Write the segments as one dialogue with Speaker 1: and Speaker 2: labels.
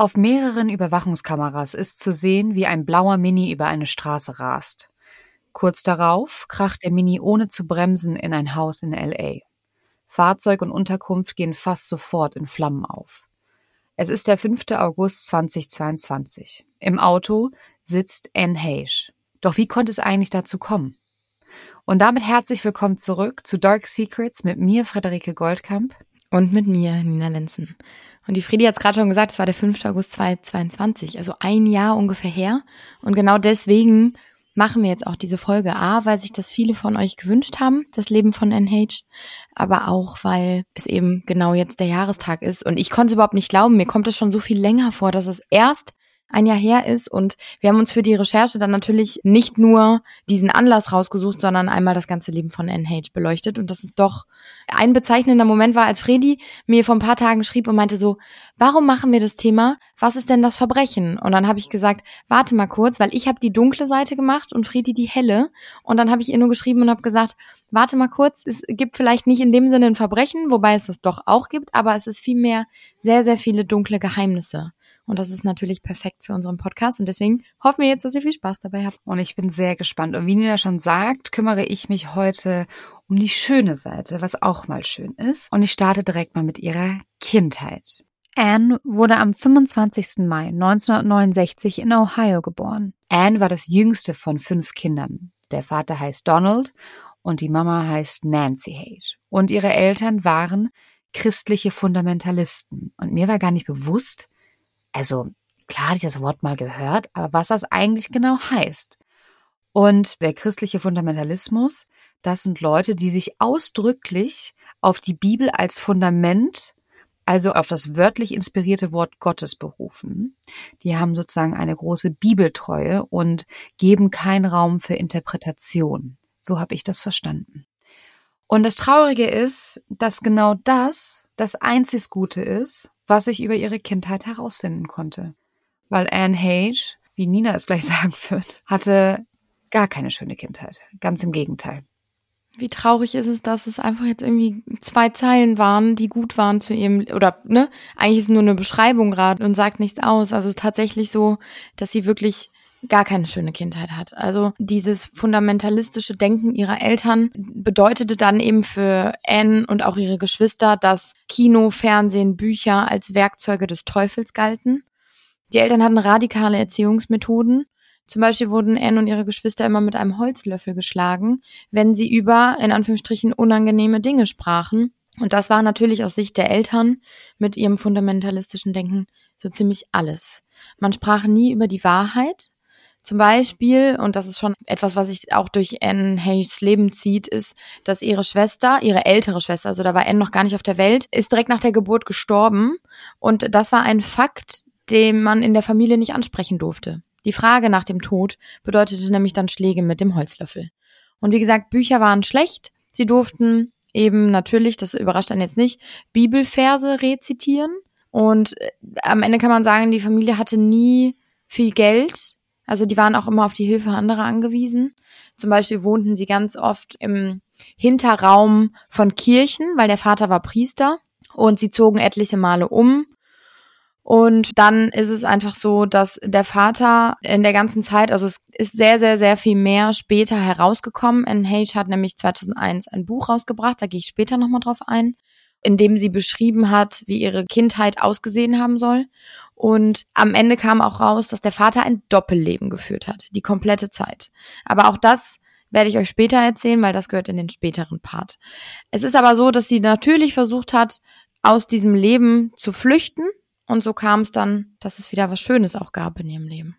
Speaker 1: Auf mehreren Überwachungskameras ist zu sehen, wie ein blauer Mini über eine Straße rast. Kurz darauf kracht der Mini ohne zu bremsen in ein Haus in LA. Fahrzeug und Unterkunft gehen fast sofort in Flammen auf. Es ist der 5. August 2022. Im Auto sitzt Anne Heche. Doch wie konnte es eigentlich dazu kommen? Und damit herzlich willkommen zurück zu Dark Secrets mit mir, Frederike Goldkamp.
Speaker 2: Und mit mir, Nina Lenzen. Und die Friedi hat es gerade schon gesagt, es war der 5. August 2022, also ein Jahr ungefähr her. Und genau deswegen machen wir jetzt auch diese Folge. A, weil sich das viele von euch gewünscht haben, das Leben von NH, aber auch, weil es eben genau jetzt der Jahrestag ist. Und ich konnte es überhaupt nicht glauben. Mir kommt es schon so viel länger vor, dass es erst ein Jahr her ist. Und wir haben uns für die Recherche dann natürlich nicht nur diesen Anlass rausgesucht, sondern einmal das ganze Leben von NH beleuchtet. Und das ist doch ein bezeichnender Moment war, als Fredi mir vor ein paar Tagen schrieb und meinte so, warum machen wir das Thema? Was ist denn das Verbrechen? Und dann habe ich gesagt, warte mal kurz, weil ich habe die dunkle Seite gemacht und Fredi die helle. Und dann habe ich ihr nur geschrieben und habe gesagt, warte mal kurz, es gibt vielleicht nicht in dem Sinne ein Verbrechen, wobei es das doch auch gibt, aber es ist vielmehr sehr, sehr viele dunkle Geheimnisse. Und das ist natürlich perfekt für unseren Podcast. Und deswegen hoffen wir jetzt, dass ihr viel Spaß dabei habt.
Speaker 1: Und ich bin sehr gespannt. Und wie Nina schon sagt, kümmere ich mich heute um die schöne Seite, was auch mal schön ist. Und ich starte direkt mal mit ihrer Kindheit. Anne wurde am 25. Mai 1969 in Ohio geboren. Anne war das jüngste von fünf Kindern. Der Vater heißt Donald und die Mama heißt Nancy Hage. Und ihre Eltern waren christliche Fundamentalisten. Und mir war gar nicht bewusst, also klar hatte ich das Wort mal gehört, aber was das eigentlich genau heißt. Und der christliche Fundamentalismus, das sind Leute, die sich ausdrücklich auf die Bibel als Fundament, also auf das wörtlich inspirierte Wort Gottes berufen. Die haben sozusagen eine große Bibeltreue und geben keinen Raum für Interpretation. So habe ich das verstanden. Und das Traurige ist, dass genau das das einzig Gute ist, was ich über ihre Kindheit herausfinden konnte. Weil Anne Hage, wie Nina es gleich sagen wird, hatte gar keine schöne Kindheit. Ganz im Gegenteil.
Speaker 2: Wie traurig ist es, dass es einfach jetzt irgendwie zwei Zeilen waren, die gut waren zu ihrem, oder, ne? Eigentlich ist es nur eine Beschreibung gerade und sagt nichts aus. Also tatsächlich so, dass sie wirklich gar keine schöne Kindheit hat. Also dieses fundamentalistische Denken ihrer Eltern bedeutete dann eben für Anne und auch ihre Geschwister, dass Kino, Fernsehen, Bücher als Werkzeuge des Teufels galten. Die Eltern hatten radikale Erziehungsmethoden. Zum Beispiel wurden Anne und ihre Geschwister immer mit einem Holzlöffel geschlagen, wenn sie über, in Anführungsstrichen, unangenehme Dinge sprachen. Und das war natürlich aus Sicht der Eltern mit ihrem fundamentalistischen Denken so ziemlich alles. Man sprach nie über die Wahrheit, zum Beispiel, und das ist schon etwas, was sich auch durch Anne Hayes Leben zieht, ist, dass ihre Schwester, ihre ältere Schwester, also da war Anne noch gar nicht auf der Welt, ist direkt nach der Geburt gestorben. Und das war ein Fakt, den man in der Familie nicht ansprechen durfte. Die Frage nach dem Tod bedeutete nämlich dann Schläge mit dem Holzlöffel. Und wie gesagt, Bücher waren schlecht. Sie durften eben natürlich, das überrascht dann jetzt nicht, Bibelverse rezitieren. Und äh, am Ende kann man sagen, die Familie hatte nie viel Geld also die waren auch immer auf die Hilfe anderer angewiesen. Zum Beispiel wohnten sie ganz oft im Hinterraum von Kirchen, weil der Vater war Priester und sie zogen etliche Male um. Und dann ist es einfach so, dass der Vater in der ganzen Zeit, also es ist sehr, sehr, sehr viel mehr später herausgekommen. NH hat nämlich 2001 ein Buch rausgebracht, da gehe ich später nochmal drauf ein in dem sie beschrieben hat, wie ihre Kindheit ausgesehen haben soll. Und am Ende kam auch raus, dass der Vater ein Doppelleben geführt hat, die komplette Zeit. Aber auch das werde ich euch später erzählen, weil das gehört in den späteren Part. Es ist aber so, dass sie natürlich versucht hat, aus diesem Leben zu flüchten. Und so kam es dann, dass es wieder was Schönes auch gab in ihrem Leben.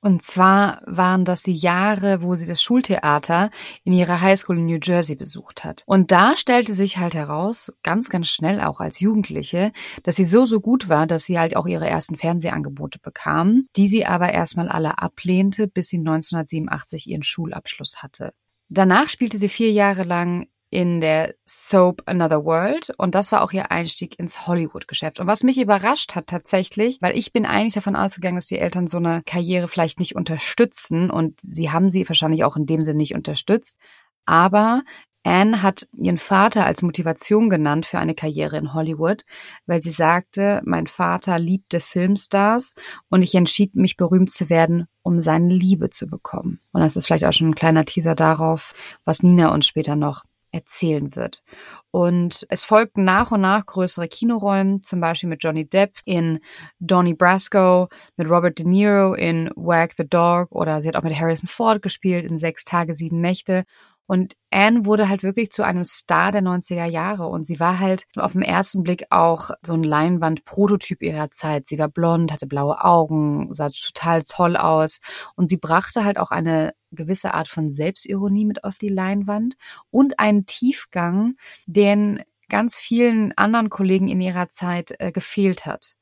Speaker 1: Und zwar waren das die Jahre, wo sie das Schultheater in ihrer Highschool in New Jersey besucht hat. Und da stellte sich halt heraus, ganz, ganz schnell auch als Jugendliche, dass sie so, so gut war, dass sie halt auch ihre ersten Fernsehangebote bekam, die sie aber erstmal alle ablehnte, bis sie 1987 ihren Schulabschluss hatte. Danach spielte sie vier Jahre lang in der Soap Another World und das war auch ihr Einstieg ins Hollywood-Geschäft. Und was mich überrascht hat tatsächlich, weil ich bin eigentlich davon ausgegangen, dass die Eltern so eine Karriere vielleicht nicht unterstützen und sie haben sie wahrscheinlich auch in dem Sinne nicht unterstützt. Aber Anne hat ihren Vater als Motivation genannt für eine Karriere in Hollywood, weil sie sagte, mein Vater liebte Filmstars und ich entschied mich berühmt zu werden, um seine Liebe zu bekommen. Und das ist vielleicht auch schon ein kleiner Teaser darauf, was Nina uns später noch erzählen wird. Und es folgten nach und nach größere Kinorollen, zum Beispiel mit Johnny Depp in Donnie Brasco, mit Robert De Niro in Wag the Dog oder sie hat auch mit Harrison Ford gespielt in Sechs Tage, Sieben Nächte. Und Anne wurde halt wirklich zu einem Star der 90er Jahre und sie war halt auf den ersten Blick auch so ein Leinwand-Prototyp ihrer Zeit. Sie war blond, hatte blaue Augen, sah total toll aus und sie brachte halt auch eine gewisse Art von Selbstironie mit auf die Leinwand und einen Tiefgang, den ganz vielen anderen Kollegen in ihrer Zeit äh, gefehlt hat.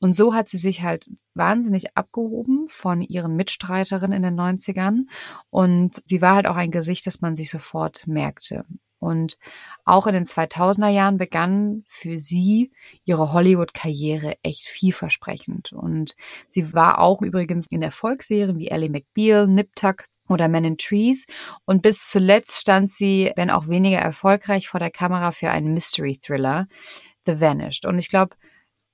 Speaker 1: Und so hat sie sich halt wahnsinnig abgehoben von ihren Mitstreiterinnen in den 90ern. Und sie war halt auch ein Gesicht, das man sich sofort merkte. Und auch in den 2000er Jahren begann für sie ihre Hollywood-Karriere echt vielversprechend. Und sie war auch übrigens in Erfolgsserien wie Ellie McBeal, Nip Tuck oder Men in Trees. Und bis zuletzt stand sie, wenn auch weniger erfolgreich, vor der Kamera für einen Mystery-Thriller, The Vanished. Und ich glaube,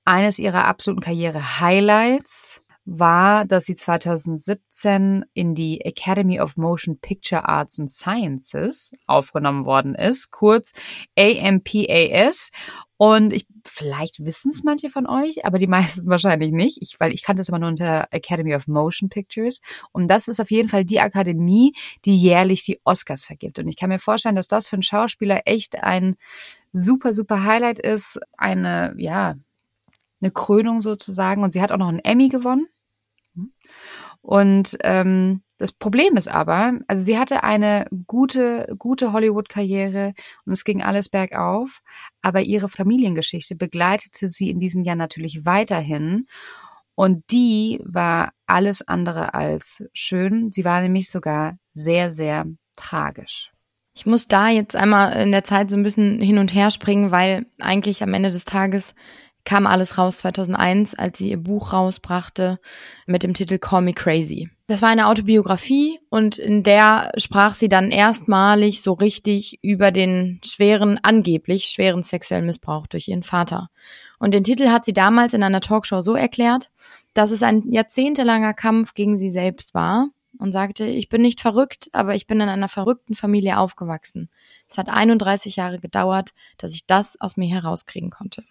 Speaker 1: eines ihrer absoluten Karriere-Highlights war, dass sie 2017 in die Academy of Motion Picture Arts and Sciences aufgenommen worden ist, kurz AMPAS. Und ich, vielleicht wissen es manche von euch, aber die meisten wahrscheinlich nicht, ich, weil ich kannte es immer nur unter Academy of Motion Pictures. Und das ist auf jeden Fall die Akademie, die jährlich die Oscars vergibt. Und ich kann mir vorstellen, dass das für einen Schauspieler echt ein super, super Highlight ist. Eine, ja, eine Krönung sozusagen. Und sie hat auch noch einen Emmy gewonnen. Und ähm, das Problem ist aber, also sie hatte eine gute, gute Hollywood-Karriere und es ging alles bergauf, aber ihre Familiengeschichte begleitete sie in diesem Jahr natürlich weiterhin. Und die war alles andere als schön. Sie war nämlich sogar sehr, sehr tragisch.
Speaker 2: Ich muss da jetzt einmal in der Zeit so ein bisschen hin und her springen, weil eigentlich am Ende des Tages kam alles raus 2001, als sie ihr Buch rausbrachte mit dem Titel Call Me Crazy. Das war eine Autobiografie und in der sprach sie dann erstmalig so richtig über den schweren, angeblich schweren sexuellen Missbrauch durch ihren Vater. Und den Titel hat sie damals in einer Talkshow so erklärt, dass es ein jahrzehntelanger Kampf gegen sie selbst war und sagte, ich bin nicht verrückt, aber ich bin in einer verrückten Familie aufgewachsen. Es hat 31 Jahre gedauert, dass ich das aus mir herauskriegen konnte.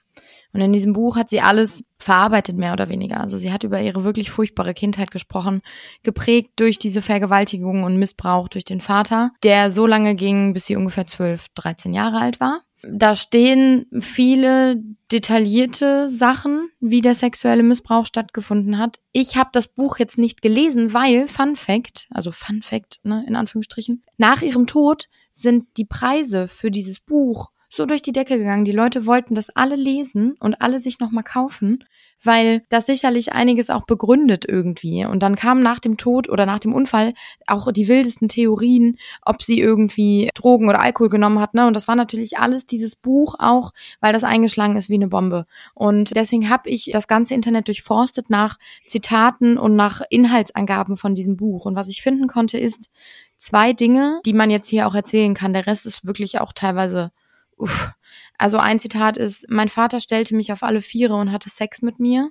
Speaker 2: Und in diesem Buch hat sie alles verarbeitet, mehr oder weniger. Also sie hat über ihre wirklich furchtbare Kindheit gesprochen, geprägt durch diese Vergewaltigung und Missbrauch durch den Vater, der so lange ging, bis sie ungefähr 12, 13 Jahre alt war. Da stehen viele detaillierte Sachen, wie der sexuelle Missbrauch stattgefunden hat. Ich habe das Buch jetzt nicht gelesen, weil Fun Fact, also Fun Fact, ne, in Anführungsstrichen, nach ihrem Tod sind die Preise für dieses Buch so durch die Decke gegangen. Die Leute wollten das alle lesen und alle sich nochmal kaufen, weil das sicherlich einiges auch begründet irgendwie. Und dann kamen nach dem Tod oder nach dem Unfall auch die wildesten Theorien, ob sie irgendwie Drogen oder Alkohol genommen hat. Ne? Und das war natürlich alles dieses Buch auch, weil das eingeschlagen ist wie eine Bombe. Und deswegen habe ich das ganze Internet durchforstet nach Zitaten und nach Inhaltsangaben von diesem Buch. Und was ich finden konnte, ist zwei Dinge, die man jetzt hier auch erzählen kann. Der Rest ist wirklich auch teilweise uff. Also ein Zitat ist, mein Vater stellte mich auf alle Viere und hatte Sex mit mir.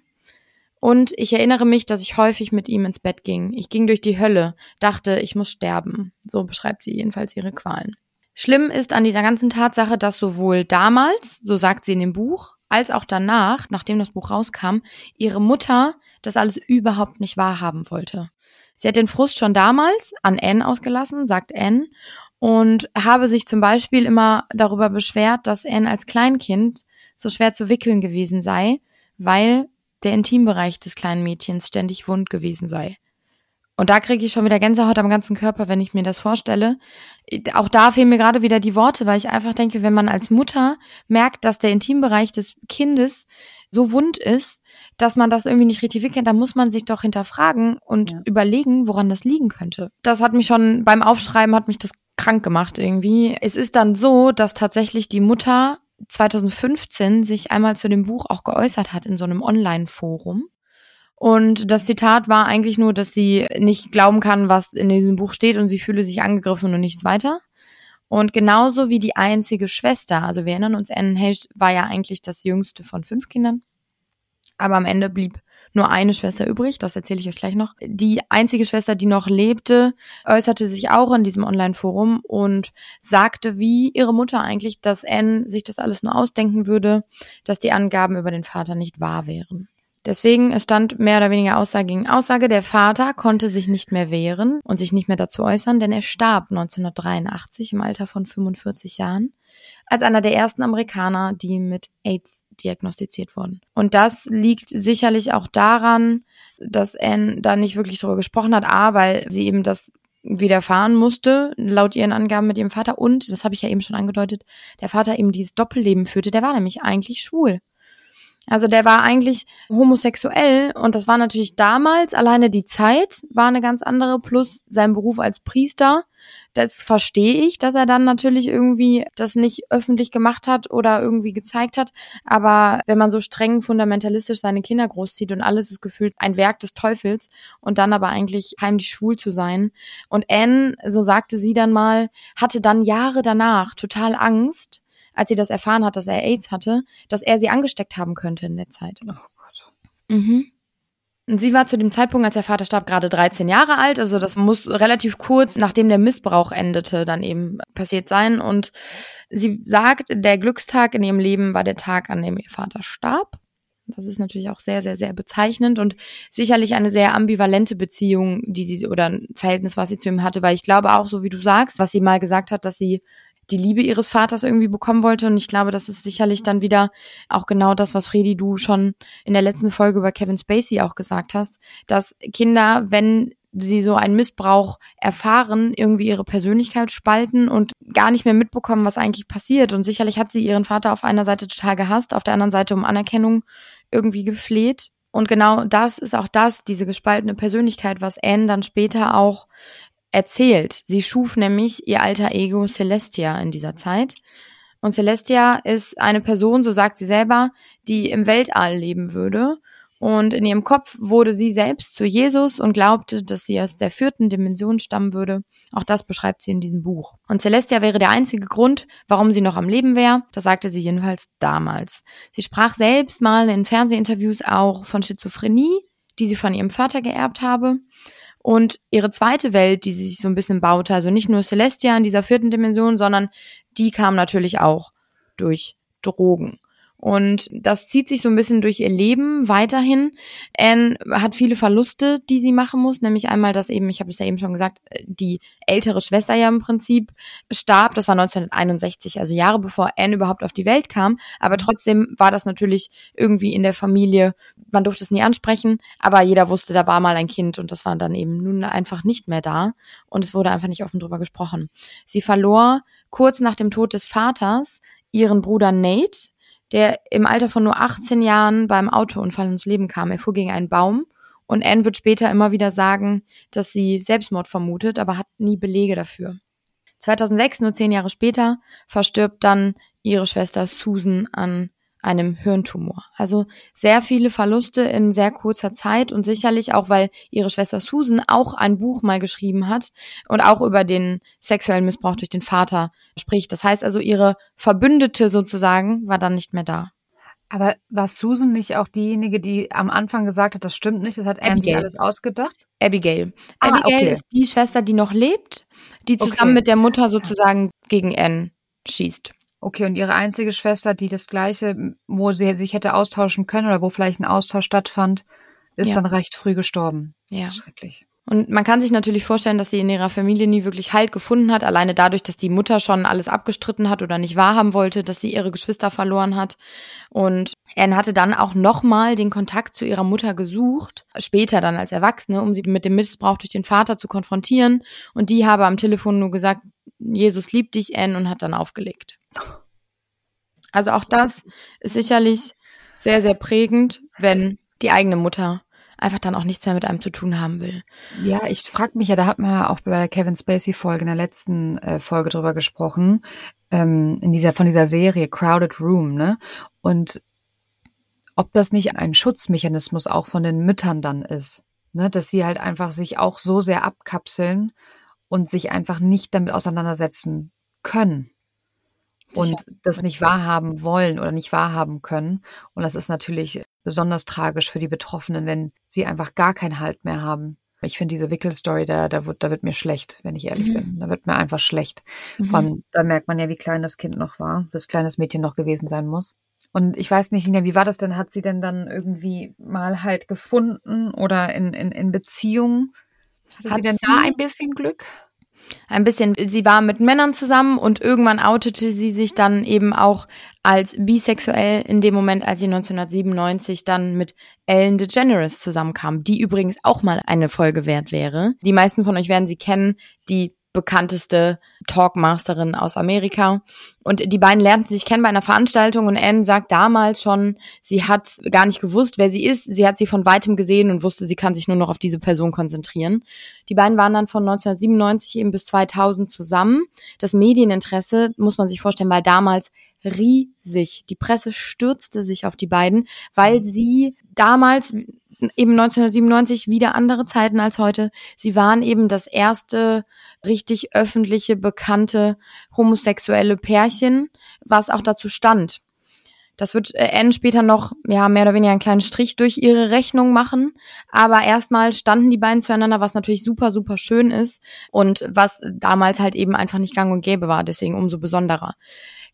Speaker 2: Und ich erinnere mich, dass ich häufig mit ihm ins Bett ging. Ich ging durch die Hölle, dachte, ich muss sterben. So beschreibt sie jedenfalls ihre Qualen. Schlimm ist an dieser ganzen Tatsache, dass sowohl damals, so sagt sie in dem Buch, als auch danach, nachdem das Buch rauskam, ihre Mutter das alles überhaupt nicht wahrhaben wollte. Sie hat den Frust schon damals an Anne ausgelassen, sagt Anne, und habe sich zum Beispiel immer darüber beschwert, dass Anne als Kleinkind so schwer zu wickeln gewesen sei, weil der Intimbereich des kleinen Mädchens ständig wund gewesen sei. Und da kriege ich schon wieder Gänsehaut am ganzen Körper, wenn ich mir das vorstelle. Auch da fehlen mir gerade wieder die Worte, weil ich einfach denke, wenn man als Mutter merkt, dass der Intimbereich des Kindes so wund ist, dass man das irgendwie nicht richtig wickelt, dann muss man sich doch hinterfragen und ja. überlegen, woran das liegen könnte. Das hat mich schon beim Aufschreiben hat mich das krank gemacht irgendwie. Es ist dann so, dass tatsächlich die Mutter 2015 sich einmal zu dem Buch auch geäußert hat in so einem Online-Forum. Und das Zitat war eigentlich nur, dass sie nicht glauben kann, was in diesem Buch steht und sie fühle sich angegriffen und nichts weiter. Und genauso wie die einzige Schwester, also wir erinnern uns, Anne Hayes war ja eigentlich das jüngste von fünf Kindern, aber am Ende blieb nur eine Schwester übrig, das erzähle ich euch gleich noch. Die einzige Schwester, die noch lebte, äußerte sich auch in diesem Online-Forum und sagte, wie ihre Mutter eigentlich, dass Anne sich das alles nur ausdenken würde, dass die Angaben über den Vater nicht wahr wären. Deswegen, es stand mehr oder weniger Aussage gegen Aussage. Der Vater konnte sich nicht mehr wehren und sich nicht mehr dazu äußern, denn er starb 1983 im Alter von 45 Jahren als einer der ersten Amerikaner, die mit AIDS diagnostiziert wurden. Und das liegt sicherlich auch daran, dass Anne da nicht wirklich darüber gesprochen hat. A, weil sie eben das widerfahren musste, laut ihren Angaben mit ihrem Vater. Und, das habe ich ja eben schon angedeutet, der Vater eben dieses Doppelleben führte. Der war nämlich eigentlich schwul. Also der war eigentlich homosexuell und das war natürlich damals, alleine die Zeit war eine ganz andere, plus sein Beruf als Priester. Das verstehe ich, dass er dann natürlich irgendwie das nicht öffentlich gemacht hat oder irgendwie gezeigt hat. Aber wenn man so streng fundamentalistisch seine Kinder großzieht und alles ist gefühlt ein Werk des Teufels und dann aber eigentlich heimlich schwul zu sein. Und Anne, so sagte sie dann mal, hatte dann Jahre danach total Angst, als sie das erfahren hat, dass er AIDS hatte, dass er sie angesteckt haben könnte in der Zeit. Oh Gott. Mhm. Und sie war zu dem Zeitpunkt, als der Vater starb, gerade 13 Jahre alt. Also das muss relativ kurz, nachdem der Missbrauch endete, dann eben passiert sein. Und sie sagt, der Glückstag in ihrem Leben war der Tag, an dem ihr Vater starb. Das ist natürlich auch sehr, sehr, sehr bezeichnend und sicherlich eine sehr ambivalente Beziehung, die sie oder ein Verhältnis, was sie zu ihm hatte, weil ich glaube auch, so wie du sagst, was sie mal gesagt hat, dass sie die Liebe ihres Vaters irgendwie bekommen wollte. Und ich glaube, das ist sicherlich dann wieder auch genau das, was Fredi, du schon in der letzten Folge über Kevin Spacey auch gesagt hast, dass Kinder, wenn sie so einen Missbrauch erfahren, irgendwie ihre Persönlichkeit spalten und gar nicht mehr mitbekommen, was eigentlich passiert. Und sicherlich hat sie ihren Vater auf einer Seite total gehasst, auf der anderen Seite um Anerkennung irgendwie gefleht. Und genau das ist auch das, diese gespaltene Persönlichkeit, was Anne dann später auch erzählt. Sie schuf nämlich ihr alter Ego Celestia in dieser Zeit. Und Celestia ist eine Person, so sagt sie selber, die im Weltall leben würde. Und in ihrem Kopf wurde sie selbst zu Jesus und glaubte, dass sie aus der vierten Dimension stammen würde. Auch das beschreibt sie in diesem Buch. Und Celestia wäre der einzige Grund, warum sie noch am Leben wäre. Das sagte sie jedenfalls damals. Sie sprach selbst mal in Fernsehinterviews auch von Schizophrenie, die sie von ihrem Vater geerbt habe. Und ihre zweite Welt, die sie sich so ein bisschen baute, also nicht nur Celestia in dieser vierten Dimension, sondern die kam natürlich auch durch Drogen. Und das zieht sich so ein bisschen durch ihr Leben weiterhin. Anne hat viele Verluste, die sie machen muss, nämlich einmal, dass eben, ich habe es ja eben schon gesagt, die ältere Schwester ja im Prinzip starb. Das war 1961, also Jahre bevor Anne überhaupt auf die Welt kam. Aber trotzdem war das natürlich irgendwie in der Familie, man durfte es nie ansprechen, aber jeder wusste, da war mal ein Kind und das war dann eben nun einfach nicht mehr da. Und es wurde einfach nicht offen drüber gesprochen. Sie verlor kurz nach dem Tod des Vaters ihren Bruder Nate, der im Alter von nur 18 Jahren beim Autounfall ins Leben kam. Er fuhr gegen einen Baum und Anne wird später immer wieder sagen, dass sie Selbstmord vermutet, aber hat nie Belege dafür. 2006, nur zehn Jahre später, verstirbt dann ihre Schwester Susan an einem Hirntumor. Also sehr viele Verluste in sehr kurzer Zeit und sicherlich auch, weil ihre Schwester Susan auch ein Buch mal geschrieben hat und auch über den sexuellen Missbrauch durch den Vater spricht. Das heißt also, ihre Verbündete sozusagen war dann nicht mehr da.
Speaker 1: Aber war Susan nicht auch diejenige, die am Anfang gesagt hat, das stimmt nicht, das hat Anne sich alles ausgedacht?
Speaker 2: Abigail. Ah, Abigail okay. ist die Schwester, die noch lebt, die zusammen okay. mit der Mutter sozusagen gegen Anne schießt.
Speaker 1: Okay, und ihre einzige Schwester, die das gleiche, wo sie sich hätte austauschen können oder wo vielleicht ein Austausch stattfand, ist ja. dann recht früh gestorben.
Speaker 2: Ja. Schrecklich. Und man kann sich natürlich vorstellen, dass sie in ihrer Familie nie wirklich Halt gefunden hat, alleine dadurch, dass die Mutter schon alles abgestritten hat oder nicht wahrhaben wollte, dass sie ihre Geschwister verloren hat. Und Anne hatte dann auch nochmal den Kontakt zu ihrer Mutter gesucht, später dann als Erwachsene, um sie mit dem Missbrauch durch den Vater zu konfrontieren. Und die habe am Telefon nur gesagt, Jesus liebt dich, Anne, und hat dann aufgelegt. Also auch das ist sicherlich sehr, sehr prägend, wenn die eigene Mutter einfach dann auch nichts mehr mit einem zu tun haben will.
Speaker 1: Ja, ich frage mich ja, da hat man ja auch bei der Kevin Spacey Folge in der letzten äh, Folge drüber gesprochen, ähm, in dieser von dieser Serie Crowded Room, ne? Und ob das nicht ein Schutzmechanismus auch von den Müttern dann ist, ne? Dass sie halt einfach sich auch so sehr abkapseln und sich einfach nicht damit auseinandersetzen können und das nicht wahrhaben wollen oder nicht wahrhaben können. Und das ist natürlich besonders tragisch für die Betroffenen, wenn sie einfach gar keinen Halt mehr haben. Ich finde diese Wickelstory, da, da, wird, da wird mir schlecht, wenn ich ehrlich mhm. bin. Da wird mir einfach schlecht. Mhm. Vor allem, da merkt man ja, wie klein das Kind noch war, wie kleines Mädchen noch gewesen sein muss. Und ich weiß nicht, wie war das denn? Hat sie denn dann irgendwie mal halt gefunden oder in, in, in Beziehung? Hatte Hat sie denn da ein bisschen Glück?
Speaker 2: Ein bisschen, sie war mit Männern zusammen und irgendwann outete sie sich dann eben auch als bisexuell in dem Moment, als sie 1997 dann mit Ellen DeGeneres zusammenkam, die übrigens auch mal eine Folge wert wäre. Die meisten von euch werden sie kennen, die bekannteste Talkmasterin aus Amerika. Und die beiden lernten sich kennen bei einer Veranstaltung und Anne sagt damals schon, sie hat gar nicht gewusst, wer sie ist. Sie hat sie von weitem gesehen und wusste, sie kann sich nur noch auf diese Person konzentrieren. Die beiden waren dann von 1997 eben bis 2000 zusammen. Das Medieninteresse, muss man sich vorstellen, war damals riesig. Die Presse stürzte sich auf die beiden, weil sie damals eben 1997 wieder andere Zeiten als heute. Sie waren eben das erste richtig öffentliche, bekannte homosexuelle Pärchen, was auch dazu stand. Das wird äh, Anne später noch, ja, mehr oder weniger einen kleinen Strich durch ihre Rechnung machen. Aber erstmal standen die beiden zueinander, was natürlich super, super schön ist und was damals halt eben einfach nicht gang und gäbe war, deswegen umso besonderer.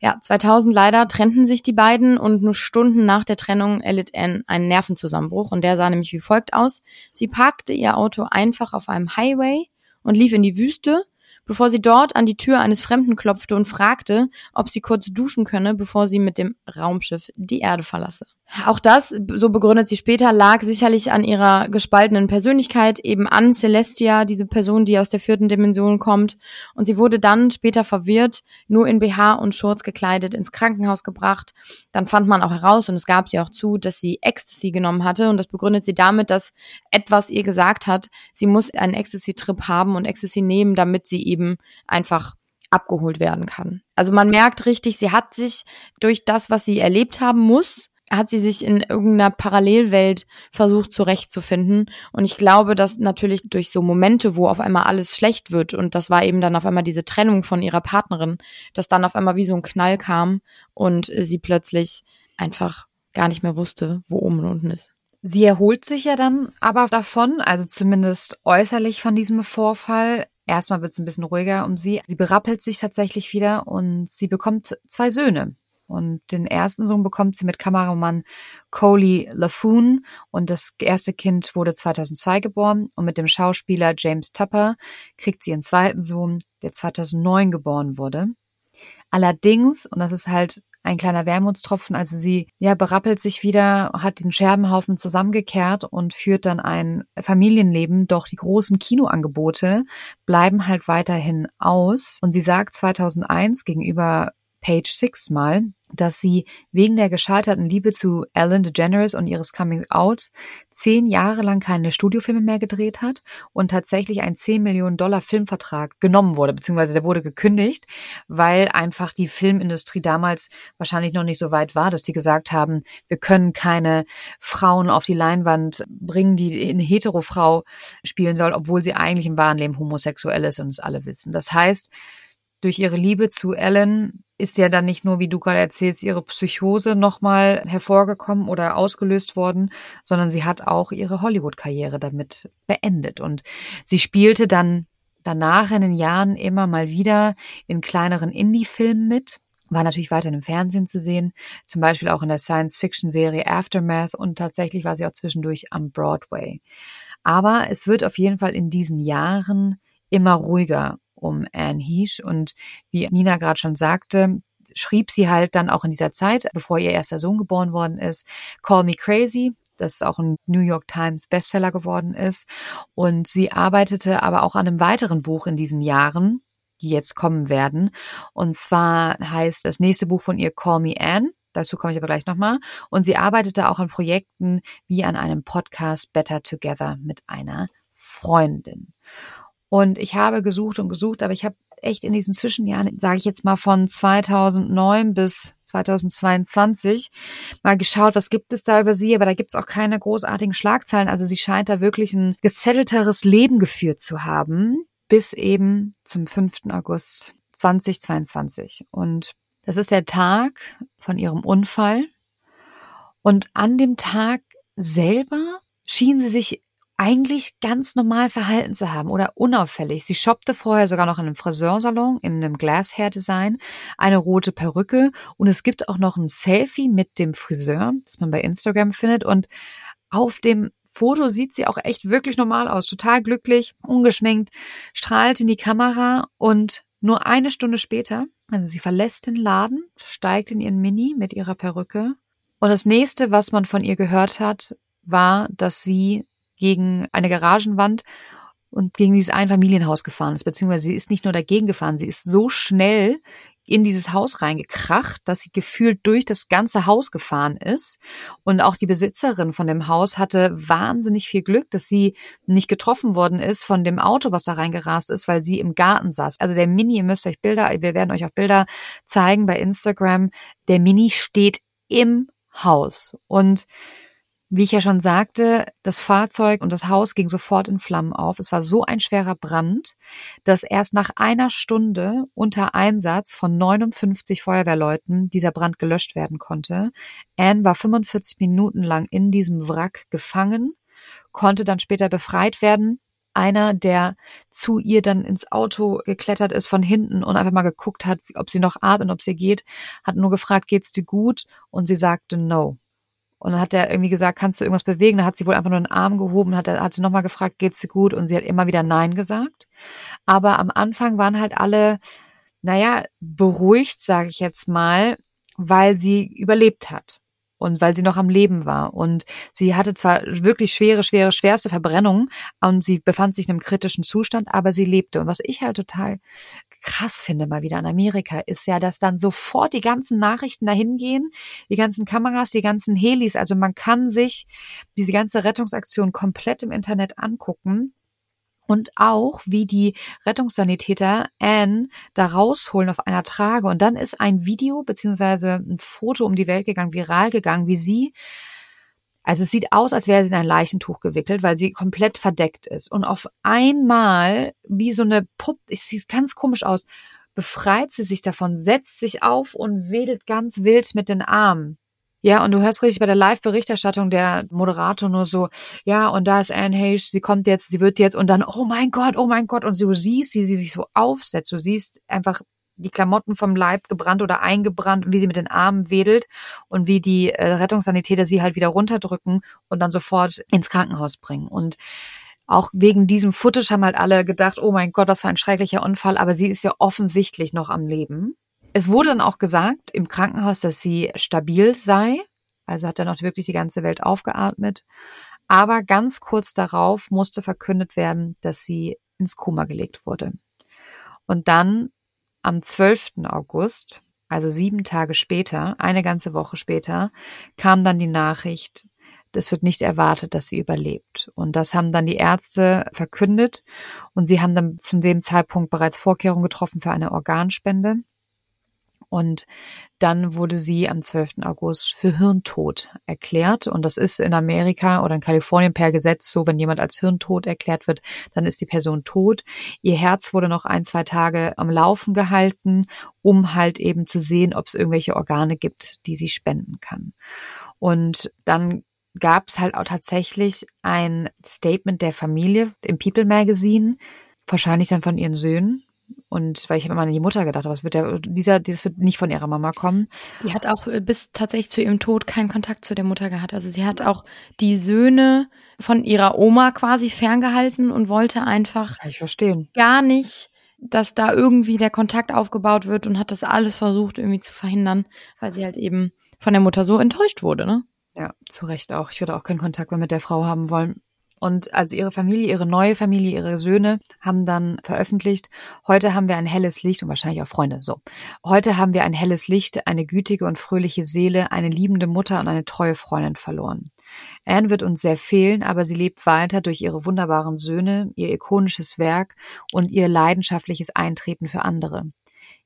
Speaker 2: Ja, 2000 leider trennten sich die beiden und nur Stunden nach der Trennung erlitt Anne einen Nervenzusammenbruch und der sah nämlich wie folgt aus. Sie parkte ihr Auto einfach auf einem Highway und lief in die Wüste, bevor sie dort an die Tür eines Fremden klopfte und fragte, ob sie kurz duschen könne, bevor sie mit dem Raumschiff die Erde verlasse. Auch das, so begründet sie später, lag sicherlich an ihrer gespaltenen Persönlichkeit, eben an Celestia, diese Person, die aus der vierten Dimension kommt. Und sie wurde dann später verwirrt, nur in BH und Shorts gekleidet, ins Krankenhaus gebracht. Dann fand man auch heraus, und es gab sie auch zu, dass sie Ecstasy genommen hatte. Und das begründet sie damit, dass etwas ihr gesagt hat, sie muss einen Ecstasy-Trip haben und Ecstasy nehmen, damit sie eben einfach abgeholt werden kann. Also man merkt richtig, sie hat sich durch das, was sie erlebt haben muss, hat sie sich in irgendeiner Parallelwelt versucht zurechtzufinden. Und ich glaube, dass natürlich durch so Momente, wo auf einmal alles schlecht wird, und das war eben dann auf einmal diese Trennung von ihrer Partnerin, dass dann auf einmal wie so ein Knall kam und sie plötzlich einfach gar nicht mehr wusste, wo oben und unten ist.
Speaker 1: Sie erholt sich ja dann aber davon, also zumindest äußerlich von diesem Vorfall. Erstmal wird es ein bisschen ruhiger um sie. Sie berappelt sich tatsächlich wieder und sie bekommt zwei Söhne. Und den ersten Sohn bekommt sie mit Kameramann Coley LaFoon. Und das erste Kind wurde 2002 geboren. Und mit dem Schauspieler James Tupper kriegt sie ihren zweiten Sohn, der 2009 geboren wurde. Allerdings, und das ist halt ein kleiner Wermutstropfen, also sie ja berappelt sich wieder, hat den Scherbenhaufen zusammengekehrt und führt dann ein Familienleben, doch die großen Kinoangebote bleiben halt weiterhin aus. Und sie sagt 2001 gegenüber Page Six mal, dass sie wegen der gescheiterten Liebe zu Ellen DeGeneres und ihres Coming Out zehn Jahre lang keine Studiofilme mehr gedreht hat und tatsächlich ein 10 Millionen Dollar Filmvertrag genommen wurde, beziehungsweise der wurde gekündigt, weil einfach die Filmindustrie damals wahrscheinlich noch nicht so weit war, dass sie gesagt haben, wir können keine Frauen auf die Leinwand bringen, die eine Hetero-Frau spielen soll, obwohl sie eigentlich im wahren Leben homosexuell ist und es alle wissen. Das heißt, durch ihre Liebe zu Ellen ist ja dann nicht nur, wie du gerade erzählst, ihre Psychose nochmal hervorgekommen oder ausgelöst worden, sondern sie hat auch ihre Hollywood-Karriere damit beendet. Und sie spielte dann danach in den Jahren immer mal wieder in kleineren Indie-Filmen mit, war natürlich weiter im Fernsehen zu sehen, zum Beispiel auch in der Science-Fiction-Serie Aftermath und tatsächlich war sie auch zwischendurch am Broadway. Aber es wird auf jeden Fall in diesen Jahren immer ruhiger um Anne Heesh. Und wie Nina gerade schon sagte, schrieb sie halt dann auch in dieser Zeit, bevor ihr erster Sohn geboren worden ist, Call Me Crazy, das auch ein New York Times Bestseller geworden ist. Und sie arbeitete aber auch an einem weiteren Buch in diesen Jahren, die jetzt kommen werden. Und zwar heißt das nächste Buch von ihr Call Me Anne. Dazu komme ich aber gleich nochmal. Und sie arbeitete auch an Projekten wie an einem Podcast Better Together mit einer Freundin. Und ich habe gesucht und gesucht, aber ich habe echt in diesen Zwischenjahren, sage ich jetzt mal von 2009 bis 2022, mal geschaut, was gibt es da über sie, aber da gibt es auch keine großartigen Schlagzeilen. Also sie scheint da wirklich ein gesettelteres Leben geführt zu haben, bis eben zum 5. August 2022. Und das ist der Tag von ihrem Unfall. Und an dem Tag selber schien sie sich eigentlich ganz normal verhalten zu haben oder unauffällig. Sie shoppte vorher sogar noch in einem Friseursalon, in einem Glass Hair Design, eine rote Perücke und es gibt auch noch ein Selfie mit dem Friseur, das man bei Instagram findet und auf dem Foto sieht sie auch echt wirklich normal aus, total glücklich, ungeschminkt, strahlt in die Kamera und nur eine Stunde später, also sie verlässt den Laden, steigt in ihren Mini mit ihrer Perücke und das nächste, was man von ihr gehört hat, war, dass sie gegen eine Garagenwand und gegen dieses Einfamilienhaus gefahren ist, beziehungsweise sie ist nicht nur dagegen gefahren, sie ist so schnell in dieses Haus reingekracht, dass sie gefühlt durch das ganze Haus gefahren ist. Und auch die Besitzerin von dem Haus hatte wahnsinnig viel Glück, dass sie nicht getroffen worden ist von dem Auto, was da reingerast ist, weil sie im Garten saß. Also der Mini, ihr müsst euch Bilder, wir werden euch auch Bilder zeigen bei Instagram. Der Mini steht im Haus. Und wie ich ja schon sagte, das Fahrzeug und das Haus ging sofort in Flammen auf. Es war so ein schwerer Brand, dass erst nach einer Stunde unter Einsatz von 59 Feuerwehrleuten dieser Brand gelöscht werden konnte. Anne war 45 Minuten lang in diesem Wrack gefangen, konnte dann später befreit werden. Einer, der zu ihr dann ins Auto geklettert ist von hinten und einfach mal geguckt hat, ob sie noch atmet, ob sie geht, hat nur gefragt, geht's dir gut? Und sie sagte no. Und dann hat er irgendwie gesagt, kannst du irgendwas bewegen? Da hat sie wohl einfach nur den Arm gehoben, hat, hat sie nochmal gefragt, geht's dir gut? Und sie hat immer wieder Nein gesagt. Aber am Anfang waren halt alle, naja, beruhigt, sage ich jetzt mal, weil sie überlebt hat und weil sie noch am Leben war. Und sie hatte zwar wirklich schwere, schwere, schwerste Verbrennungen und sie befand sich in einem kritischen Zustand, aber sie lebte. Und was ich halt total krass finde mal wieder in Amerika, ist ja, dass dann sofort die ganzen Nachrichten dahin gehen, die ganzen Kameras, die ganzen Helis. Also man kann sich diese ganze Rettungsaktion komplett im Internet angucken und auch, wie die Rettungssanitäter Anne da rausholen auf einer Trage. Und dann ist ein Video beziehungsweise ein Foto um die Welt gegangen, viral gegangen, wie sie also es sieht aus, als wäre sie in ein Leichentuch gewickelt, weil sie komplett verdeckt ist. Und auf einmal, wie so eine Puppe, es sieht ganz komisch aus, befreit sie sich davon, setzt sich auf und wedelt ganz wild mit den Armen. Ja, und du hörst richtig bei der Live-Berichterstattung der Moderator nur so, ja, und da ist Anne Hayes, sie kommt jetzt, sie wird jetzt, und dann, oh mein Gott, oh mein Gott, und du siehst, wie sie sich so aufsetzt, du siehst einfach die Klamotten vom Leib gebrannt oder eingebrannt, wie sie mit den Armen wedelt und wie die äh, Rettungssanitäter sie halt wieder runterdrücken und dann sofort ins Krankenhaus bringen. Und auch wegen diesem Footage haben halt alle gedacht, oh mein Gott, was für ein schrecklicher Unfall, aber sie ist ja offensichtlich noch am Leben. Es wurde dann auch gesagt im Krankenhaus, dass sie stabil sei. Also hat dann auch wirklich die ganze Welt aufgeatmet. Aber ganz kurz darauf musste verkündet werden, dass sie ins Koma gelegt wurde. Und dann am 12. August, also sieben Tage später, eine ganze Woche später, kam dann die Nachricht, es wird nicht erwartet, dass sie überlebt. Und das haben dann die Ärzte verkündet und sie haben dann zu dem Zeitpunkt bereits Vorkehrungen getroffen für eine Organspende. Und dann wurde sie am 12. August für Hirntod erklärt. Und das ist in Amerika oder in Kalifornien per Gesetz so, wenn jemand als Hirntod erklärt wird, dann ist die Person tot. Ihr Herz wurde noch ein, zwei Tage am Laufen gehalten, um halt eben zu sehen, ob es irgendwelche Organe gibt, die sie spenden kann. Und dann gab es halt auch tatsächlich ein Statement der Familie im People Magazine, wahrscheinlich dann von ihren Söhnen, und weil ich immer an die Mutter gedacht habe, wird der, dieser, dieses wird nicht von ihrer Mama kommen.
Speaker 2: Die hat auch äh, bis tatsächlich zu ihrem Tod keinen Kontakt zu der Mutter gehabt. Also sie hat auch die Söhne von ihrer Oma quasi ferngehalten und wollte einfach
Speaker 1: Kann ich verstehen.
Speaker 2: gar nicht, dass da irgendwie der Kontakt aufgebaut wird und hat das alles versucht irgendwie zu verhindern, weil sie halt eben von der Mutter so enttäuscht wurde, ne?
Speaker 1: Ja, zu Recht auch. Ich würde auch keinen Kontakt mehr mit der Frau haben wollen. Und also ihre Familie, ihre neue Familie, ihre Söhne haben dann veröffentlicht, heute haben wir ein helles Licht und wahrscheinlich auch Freunde, so. Heute haben wir ein helles Licht, eine gütige und fröhliche Seele, eine liebende Mutter und eine treue Freundin verloren. Anne wird uns sehr fehlen, aber sie lebt weiter durch ihre wunderbaren Söhne, ihr ikonisches Werk und ihr leidenschaftliches Eintreten für andere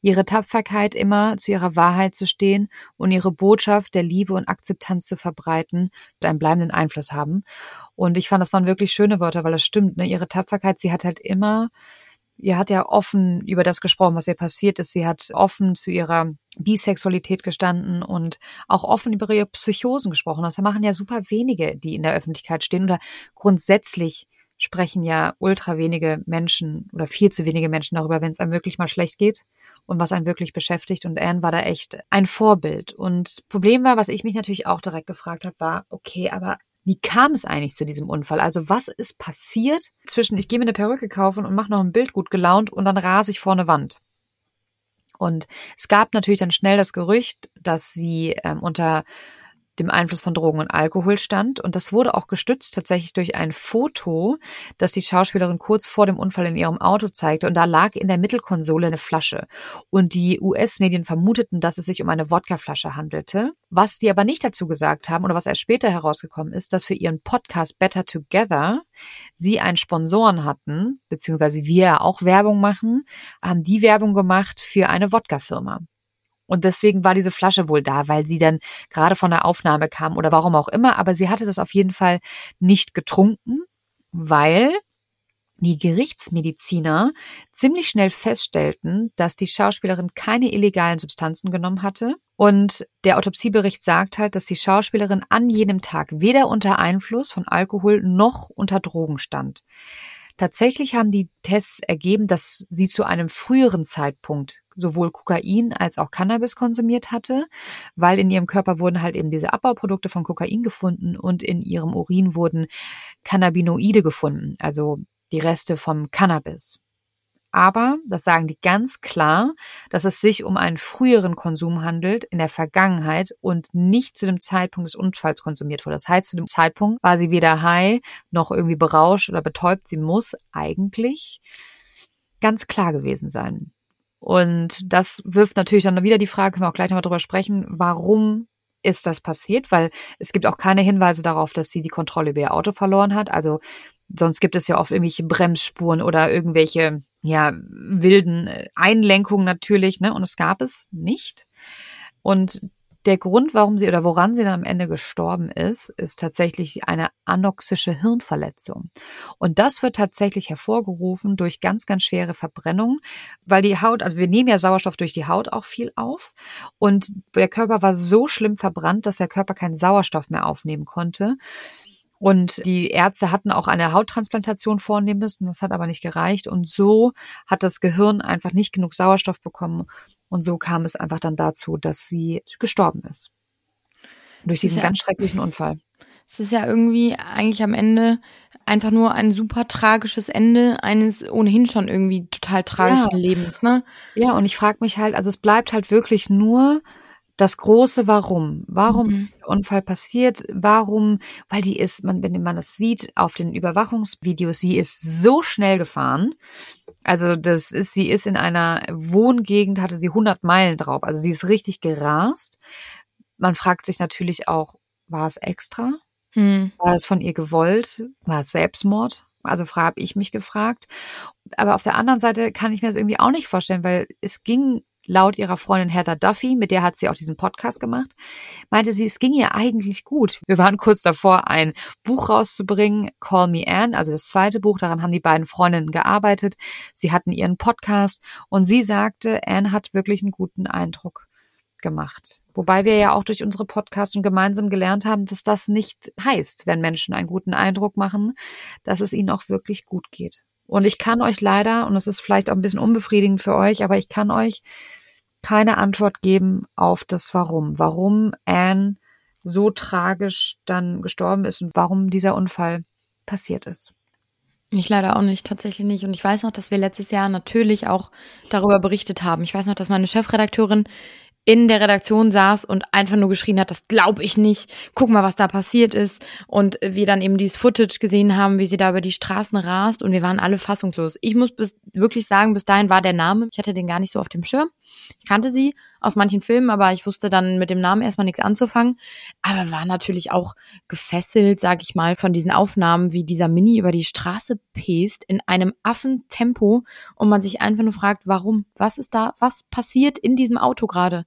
Speaker 1: ihre Tapferkeit immer zu ihrer Wahrheit zu stehen und ihre Botschaft der Liebe und Akzeptanz zu verbreiten, wird einen bleibenden Einfluss haben. Und ich fand, das waren wirklich schöne Wörter, weil das stimmt. Ne? Ihre Tapferkeit, sie hat halt immer ihr hat ja offen über das gesprochen, was ihr passiert ist. Sie hat offen zu ihrer Bisexualität gestanden und auch offen über ihre Psychosen gesprochen. Das machen ja super wenige, die in der Öffentlichkeit stehen oder grundsätzlich sprechen ja ultra wenige Menschen oder viel zu wenige Menschen darüber, wenn es einem wirklich mal schlecht geht und was einen wirklich beschäftigt. Und Anne war da echt ein Vorbild. Und das Problem war, was ich mich natürlich auch direkt gefragt habe, war, okay, aber wie kam es eigentlich zu diesem Unfall? Also was ist passiert zwischen, ich gehe mir eine Perücke kaufen und mache noch ein Bild gut gelaunt und dann rase ich vor eine Wand? Und es gab natürlich dann schnell das Gerücht, dass sie ähm, unter dem Einfluss von Drogen und Alkohol stand. Und das wurde auch gestützt tatsächlich durch ein Foto, das die Schauspielerin kurz vor dem Unfall in ihrem Auto zeigte. Und da lag in der Mittelkonsole eine Flasche. Und die US-Medien vermuteten, dass es sich um eine Wodkaflasche handelte. Was die aber nicht dazu gesagt haben oder was erst später herausgekommen ist, dass für ihren Podcast Better Together sie einen Sponsoren hatten, beziehungsweise wir auch Werbung machen, haben die Werbung gemacht für eine Wodka-Firma. Und deswegen war diese Flasche wohl da, weil sie dann gerade von der Aufnahme kam oder warum auch immer. Aber sie hatte das auf jeden Fall nicht getrunken, weil die Gerichtsmediziner ziemlich schnell feststellten, dass die Schauspielerin keine illegalen Substanzen genommen hatte. Und der Autopsiebericht sagt halt, dass die Schauspielerin an jenem Tag weder unter Einfluss von Alkohol noch unter Drogen stand. Tatsächlich haben die Tests ergeben, dass sie zu einem früheren Zeitpunkt sowohl Kokain als auch Cannabis konsumiert hatte, weil in ihrem Körper wurden halt eben diese Abbauprodukte von Kokain gefunden und in ihrem Urin wurden Cannabinoide gefunden, also die Reste vom Cannabis. Aber, das sagen die ganz klar, dass es sich um einen früheren Konsum handelt in der Vergangenheit und nicht zu dem Zeitpunkt des Unfalls konsumiert wurde. Das heißt, zu dem Zeitpunkt war sie weder high noch irgendwie berauscht oder betäubt. Sie muss eigentlich ganz klar gewesen sein. Und das wirft natürlich dann wieder die Frage, können wir auch gleich nochmal drüber sprechen, warum ist das passiert? Weil es gibt auch keine Hinweise darauf, dass sie die Kontrolle über ihr Auto verloren hat. Also Sonst gibt es ja oft irgendwelche Bremsspuren oder irgendwelche, ja, wilden Einlenkungen natürlich, ne? Und es gab es nicht. Und der Grund, warum sie oder woran sie dann am Ende gestorben ist, ist tatsächlich eine anoxische Hirnverletzung. Und das wird tatsächlich hervorgerufen durch ganz, ganz schwere Verbrennung, weil die Haut, also wir nehmen ja Sauerstoff durch die Haut auch viel auf und der Körper war so schlimm verbrannt, dass der Körper keinen Sauerstoff mehr aufnehmen konnte. Und die Ärzte hatten auch eine Hauttransplantation vornehmen müssen, das hat aber nicht gereicht. Und so hat das Gehirn einfach nicht genug Sauerstoff bekommen. Und so kam es einfach dann dazu, dass sie gestorben ist. Durch diesen ja, ganz schrecklichen Unfall.
Speaker 2: Es ist ja irgendwie eigentlich am Ende einfach nur ein super tragisches Ende eines ohnehin schon irgendwie total tragischen ja. Lebens, ne?
Speaker 1: Ja, und ich frage mich halt, also es bleibt halt wirklich nur das große Warum. Warum mhm. ist der Unfall passiert? Warum? Weil die ist, man, wenn man das sieht auf den Überwachungsvideos, sie ist so schnell gefahren. Also das ist, sie ist in einer Wohngegend, hatte sie 100 Meilen drauf. Also sie ist richtig gerast. Man fragt sich natürlich auch, war es extra? Mhm. War es von ihr gewollt? War es Selbstmord? Also habe ich mich gefragt. Aber auf der anderen Seite kann ich mir das irgendwie auch nicht vorstellen, weil es ging laut ihrer Freundin Heather Duffy, mit der hat sie auch diesen Podcast gemacht, meinte sie, es ging ihr eigentlich gut. Wir waren kurz davor, ein Buch rauszubringen, Call Me Anne, also das zweite Buch, daran haben die beiden Freundinnen gearbeitet. Sie hatten ihren Podcast und sie sagte, Anne hat wirklich einen guten Eindruck gemacht. Wobei wir ja auch durch unsere Podcasts und gemeinsam gelernt haben, dass das nicht heißt, wenn Menschen einen guten Eindruck machen, dass es ihnen auch wirklich gut geht. Und ich kann euch leider, und das ist vielleicht auch ein bisschen unbefriedigend für euch, aber ich kann euch keine Antwort geben auf das Warum. Warum Anne so tragisch dann gestorben ist und warum dieser Unfall passiert ist.
Speaker 2: Ich leider auch nicht, tatsächlich nicht. Und ich weiß noch, dass wir letztes Jahr natürlich auch darüber berichtet haben. Ich weiß noch, dass meine Chefredakteurin in der Redaktion saß und einfach nur geschrien hat, das glaube ich nicht, guck mal, was da passiert ist. Und wir dann eben dieses Footage gesehen haben, wie sie da über die Straßen rast und wir waren alle fassungslos. Ich muss bis, wirklich sagen, bis dahin war der Name, ich hatte den gar nicht so auf dem Schirm. Ich kannte sie, aus manchen Filmen, aber ich wusste dann mit dem Namen erstmal nichts anzufangen. Aber war natürlich auch gefesselt, sag ich mal, von diesen Aufnahmen, wie dieser Mini über die Straße pest in einem Affentempo und man sich einfach nur fragt, warum? Was ist da? Was passiert in diesem Auto gerade?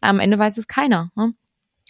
Speaker 2: Am Ende weiß es keiner. Ne?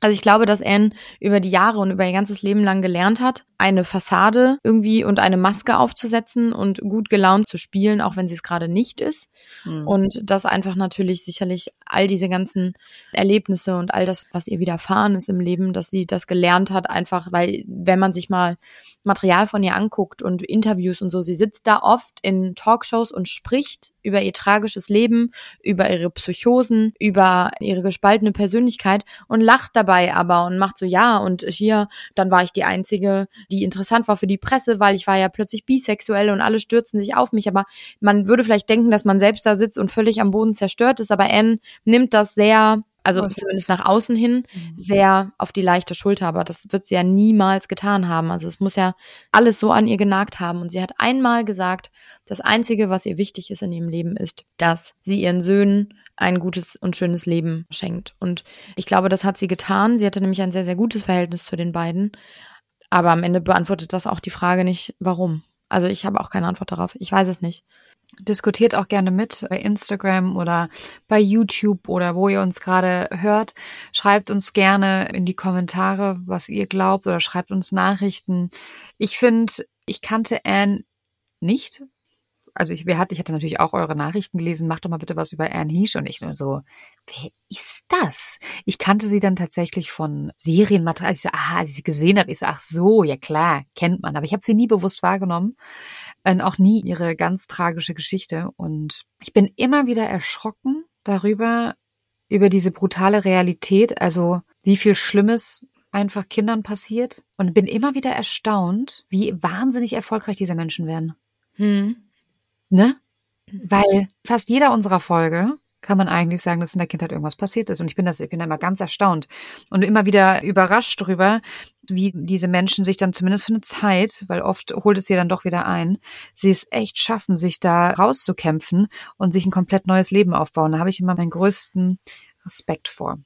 Speaker 2: Also ich glaube, dass Anne über die Jahre und über ihr ganzes Leben lang gelernt hat, eine Fassade irgendwie und eine Maske aufzusetzen und gut gelaunt zu spielen, auch wenn sie es gerade nicht ist. Mhm. Und das einfach natürlich sicherlich all diese ganzen Erlebnisse und all das, was ihr widerfahren ist im Leben, dass sie das gelernt hat, einfach, weil wenn man sich mal Material von ihr anguckt und Interviews und so, sie sitzt da oft in Talkshows und spricht über ihr tragisches Leben, über ihre Psychosen, über ihre gespaltene Persönlichkeit und lacht dabei aber und macht so, ja, und hier, dann war ich die Einzige, die interessant war für die Presse, weil ich war ja plötzlich bisexuell und alle stürzen sich auf mich. Aber man würde vielleicht denken, dass man selbst da sitzt und völlig am Boden zerstört ist. Aber Anne nimmt das sehr also okay. zumindest nach außen hin, mhm. sehr auf die leichte Schulter. Aber das wird sie ja niemals getan haben. Also es muss ja alles so an ihr genagt haben. Und sie hat einmal gesagt, das Einzige, was ihr wichtig ist in ihrem Leben, ist, dass sie ihren Söhnen ein gutes und schönes Leben schenkt. Und ich glaube, das hat sie getan. Sie hatte nämlich ein sehr, sehr gutes Verhältnis zu den beiden. Aber am Ende beantwortet das auch die Frage nicht, warum. Also ich habe auch keine Antwort darauf. Ich weiß es nicht.
Speaker 1: Diskutiert auch gerne mit bei Instagram oder bei YouTube oder wo ihr uns gerade hört. Schreibt uns gerne in die Kommentare, was ihr glaubt oder schreibt uns Nachrichten. Ich finde, ich kannte Anne nicht. Also ich, wer hat, ich hatte natürlich auch eure Nachrichten gelesen. Macht doch mal bitte was über Anne Heesh und ich nur so, wer ist das? Ich kannte sie dann tatsächlich von Serienmaterial. Ich so, aha, als ich sie gesehen habe, ich so, ach so, ja klar, kennt man. Aber ich habe sie nie bewusst wahrgenommen und auch nie ihre ganz tragische Geschichte. Und ich bin immer wieder erschrocken darüber, über diese brutale Realität, also wie viel Schlimmes einfach Kindern passiert und bin immer wieder erstaunt, wie wahnsinnig erfolgreich diese Menschen werden. Hm. Ne? Weil fast jeder unserer Folge kann man eigentlich sagen, dass in der Kindheit irgendwas passiert ist. Und ich bin das, ich bin da immer ganz erstaunt und immer wieder überrascht darüber, wie diese Menschen sich dann zumindest für eine Zeit, weil oft holt es sie dann doch wieder ein, sie es echt schaffen, sich da rauszukämpfen und sich ein komplett neues Leben aufbauen. Da habe ich immer meinen größten Respekt vor.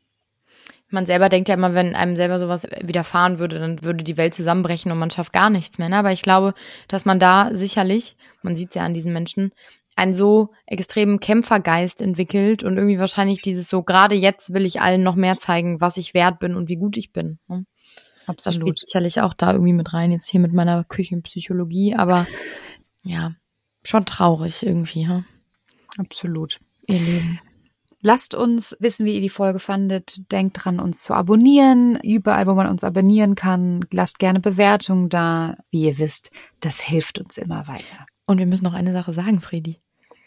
Speaker 2: Man selber denkt ja immer, wenn einem selber sowas widerfahren würde, dann würde die Welt zusammenbrechen und man schafft gar nichts mehr. Ne? Aber ich glaube, dass man da sicherlich, man sieht es ja an diesen Menschen, einen so extremen Kämpfergeist entwickelt und irgendwie wahrscheinlich dieses so, gerade jetzt will ich allen noch mehr zeigen, was ich wert bin und wie gut ich bin. Ne? Absolut. Das spielt sicherlich auch da irgendwie mit rein, jetzt hier mit meiner Küchenpsychologie, aber ja, schon traurig irgendwie. Ja?
Speaker 1: Absolut. Ihr Leben. Lasst uns wissen, wie ihr die Folge fandet. Denkt dran, uns zu abonnieren. Überall, wo man uns abonnieren kann. Lasst gerne Bewertungen da. Wie ihr wisst, das hilft uns immer weiter.
Speaker 2: Und wir müssen noch eine Sache sagen, Fredi.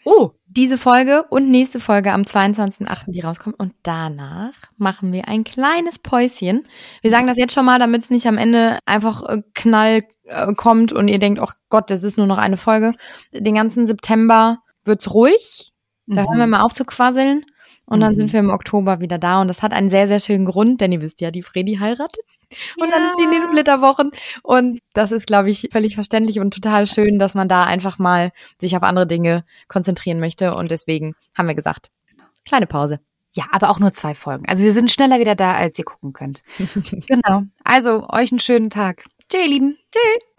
Speaker 2: Oh. Diese Folge und nächste Folge am 22.08., die rauskommt. Und danach machen wir ein kleines Päuschen. Wir sagen das jetzt schon mal, damit es nicht am Ende einfach äh, Knall äh, kommt und ihr denkt, oh Gott, das ist nur noch eine Folge. Den ganzen September wird's ruhig. Da mhm. hören wir mal auf zu quasseln. Und dann mhm. sind wir im Oktober wieder da. Und das hat einen sehr, sehr schönen Grund, denn ihr wisst ja, die Fredi heiratet. Und ja. dann ist sie in den Flitterwochen. Und das ist, glaube ich, völlig verständlich und total schön, dass man da einfach mal sich auf andere Dinge konzentrieren möchte. Und deswegen haben wir gesagt, kleine Pause.
Speaker 1: Ja, aber auch nur zwei Folgen. Also wir sind schneller wieder da, als ihr gucken könnt. genau. Also euch einen schönen Tag. Tschüss, ihr Lieben. Tschüss.